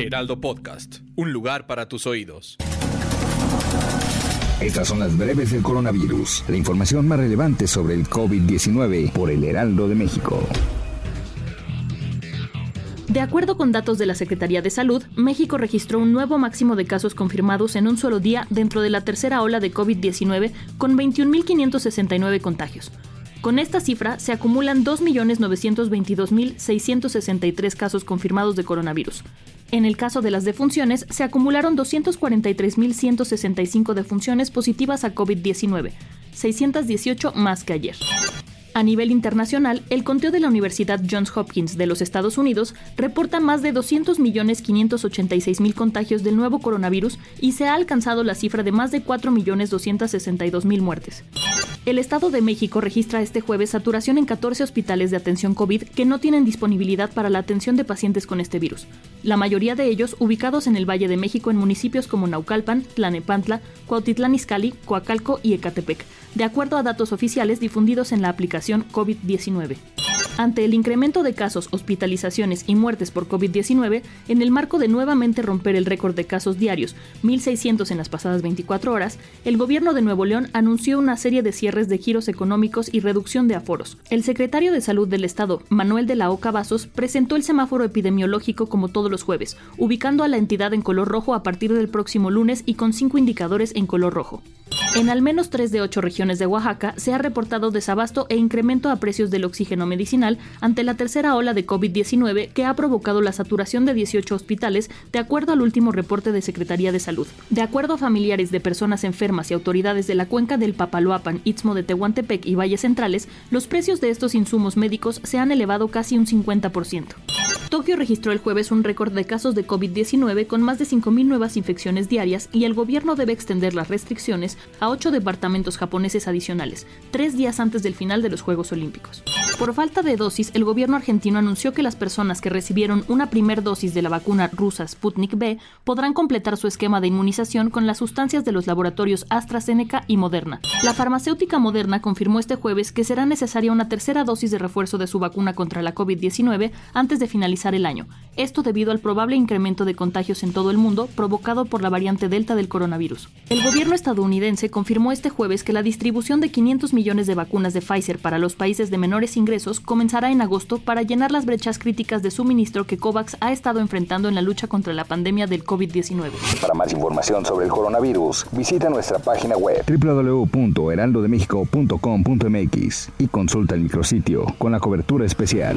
Heraldo Podcast, un lugar para tus oídos. Estas son las breves del coronavirus, la información más relevante sobre el COVID-19 por el Heraldo de México. De acuerdo con datos de la Secretaría de Salud, México registró un nuevo máximo de casos confirmados en un solo día dentro de la tercera ola de COVID-19 con 21.569 contagios. Con esta cifra se acumulan 2.922.663 casos confirmados de coronavirus. En el caso de las defunciones, se acumularon 243.165 defunciones positivas a COVID-19, 618 más que ayer. A nivel internacional, el conteo de la Universidad Johns Hopkins de los Estados Unidos reporta más de 200.586.000 contagios del nuevo coronavirus y se ha alcanzado la cifra de más de 4.262.000 muertes. El Estado de México registra este jueves saturación en 14 hospitales de atención COVID que no tienen disponibilidad para la atención de pacientes con este virus. La mayoría de ellos ubicados en el Valle de México en municipios como Naucalpan, Tlanepantla, Cuautitlán Izcalli, Coacalco y Ecatepec, de acuerdo a datos oficiales difundidos en la aplicación COVID-19. Ante el incremento de casos, hospitalizaciones y muertes por COVID-19, en el marco de nuevamente romper el récord de casos diarios, 1.600 en las pasadas 24 horas, el gobierno de Nuevo León anunció una serie de cierres de giros económicos y reducción de aforos. El secretario de Salud del Estado, Manuel de la Oca Vasos, presentó el semáforo epidemiológico como todos los jueves, ubicando a la entidad en color rojo a partir del próximo lunes y con cinco indicadores en color rojo. En al menos tres de ocho regiones de Oaxaca se ha reportado desabasto e incremento a precios del oxígeno medicinal ante la tercera ola de COVID-19 que ha provocado la saturación de 18 hospitales, de acuerdo al último reporte de Secretaría de Salud. De acuerdo a familiares de personas enfermas y autoridades de la cuenca del Papaloapan, Istmo de Tehuantepec y Valles Centrales, los precios de estos insumos médicos se han elevado casi un 50%. Tokio registró el jueves un récord de casos de COVID-19 con más de 5.000 nuevas infecciones diarias y el gobierno debe extender las restricciones a ocho departamentos japoneses adicionales, tres días antes del final de los Juegos Olímpicos. Por falta de dosis, el gobierno argentino anunció que las personas que recibieron una primer dosis de la vacuna rusa Sputnik B podrán completar su esquema de inmunización con las sustancias de los laboratorios AstraZeneca y Moderna. La farmacéutica Moderna confirmó este jueves que será necesaria una tercera dosis de refuerzo de su vacuna contra la COVID-19 antes de finalizar el año. Esto debido al probable incremento de contagios en todo el mundo provocado por la variante Delta del coronavirus. El gobierno estadounidense confirmó este jueves que la distribución de 500 millones de vacunas de Pfizer para los países de menores ingresos comenzará en agosto para llenar las brechas críticas de suministro que COVAX ha estado enfrentando en la lucha contra la pandemia del COVID-19. Para más información sobre el coronavirus, visita nuestra página web www.heraldodemexico.com.mx y consulta el micrositio con la cobertura especial.